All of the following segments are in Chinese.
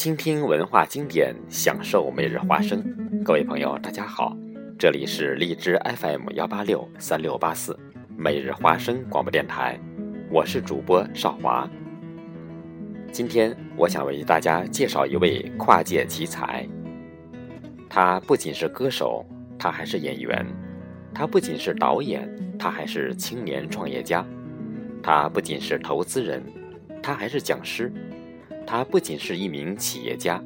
倾听文化经典，享受每日花生。各位朋友，大家好，这里是荔枝 FM 幺八六三六八四每日花生广播电台，我是主播少华。今天我想为大家介绍一位跨界奇才。他不仅是歌手，他还是演员；他不仅是导演，他还是青年创业家；他不仅是投资人，他还是讲师。他不仅是一名企业家，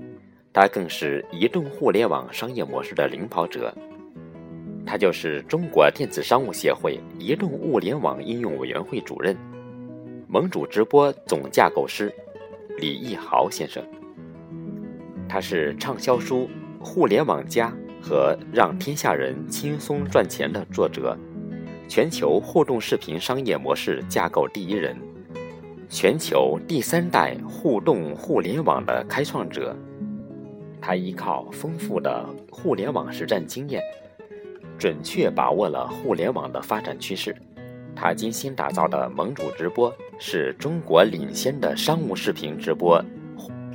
他更是移动互联网商业模式的领跑者。他就是中国电子商务协会移动物联网应用委员会主任、盟主直播总架构师李义豪先生。他是畅销书《互联网加》和《让天下人轻松赚钱》的作者，全球互动视频商业模式架构第一人。全球第三代互动互联网的开创者，他依靠丰富的互联网实战经验，准确把握了互联网的发展趋势。他精心打造的盟主直播是中国领先的商务视频直播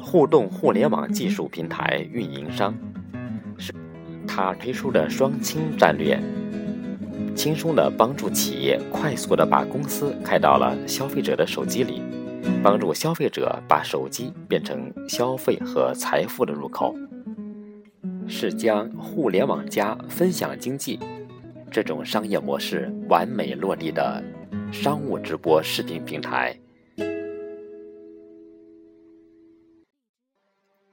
互动互联网技术平台运营商，是他推出的双清战略。轻松地帮助企业快速地把公司开到了消费者的手机里，帮助消费者把手机变成消费和财富的入口，是将互联网加分享经济这种商业模式完美落地的商务直播视频平台。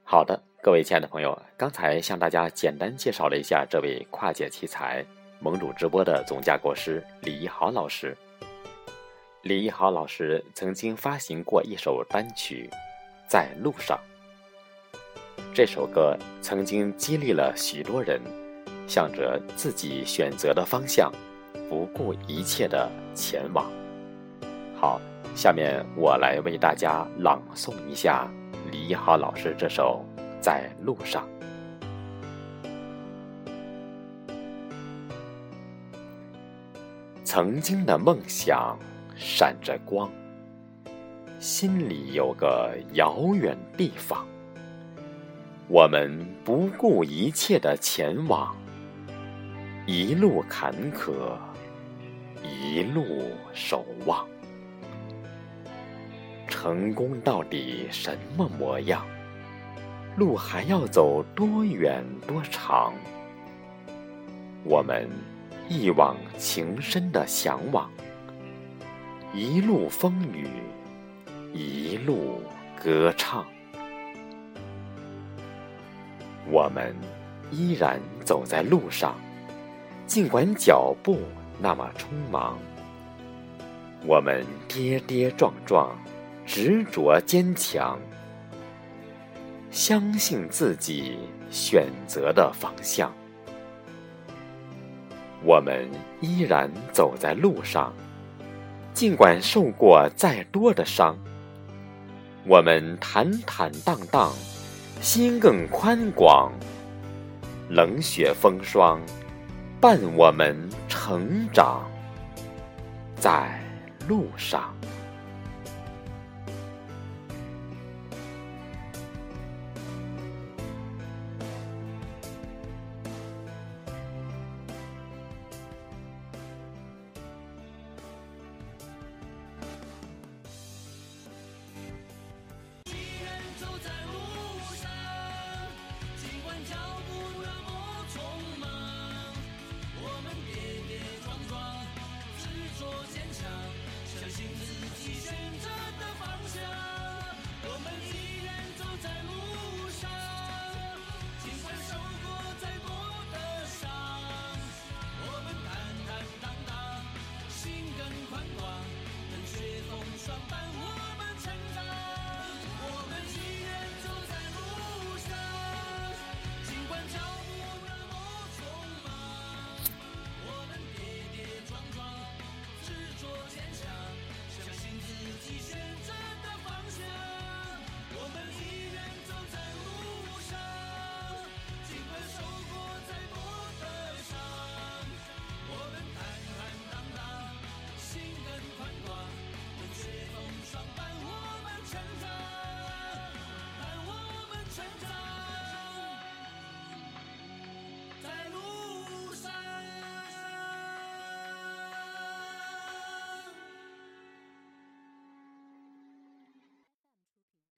好的，各位亲爱的朋友，刚才向大家简单介绍了一下这位跨界奇才。盟主直播的总架构师李一豪老师，李一豪老师曾经发行过一首单曲《在路上》。这首歌曾经激励了许多人，向着自己选择的方向，不顾一切的前往。好，下面我来为大家朗诵一下李一豪老师这首《在路上》。曾经的梦想闪着光，心里有个遥远地方。我们不顾一切的前往，一路坎坷，一路守望。成功到底什么模样？路还要走多远多长？我们。一往情深的向往，一路风雨，一路歌唱。我们依然走在路上，尽管脚步那么匆忙。我们跌跌撞撞，执着坚强，相信自己选择的方向。我们依然走在路上，尽管受过再多的伤。我们坦坦荡荡，心更宽广。冷雪风霜，伴我们成长，在路上。繁华冷血风霜伴我们成长。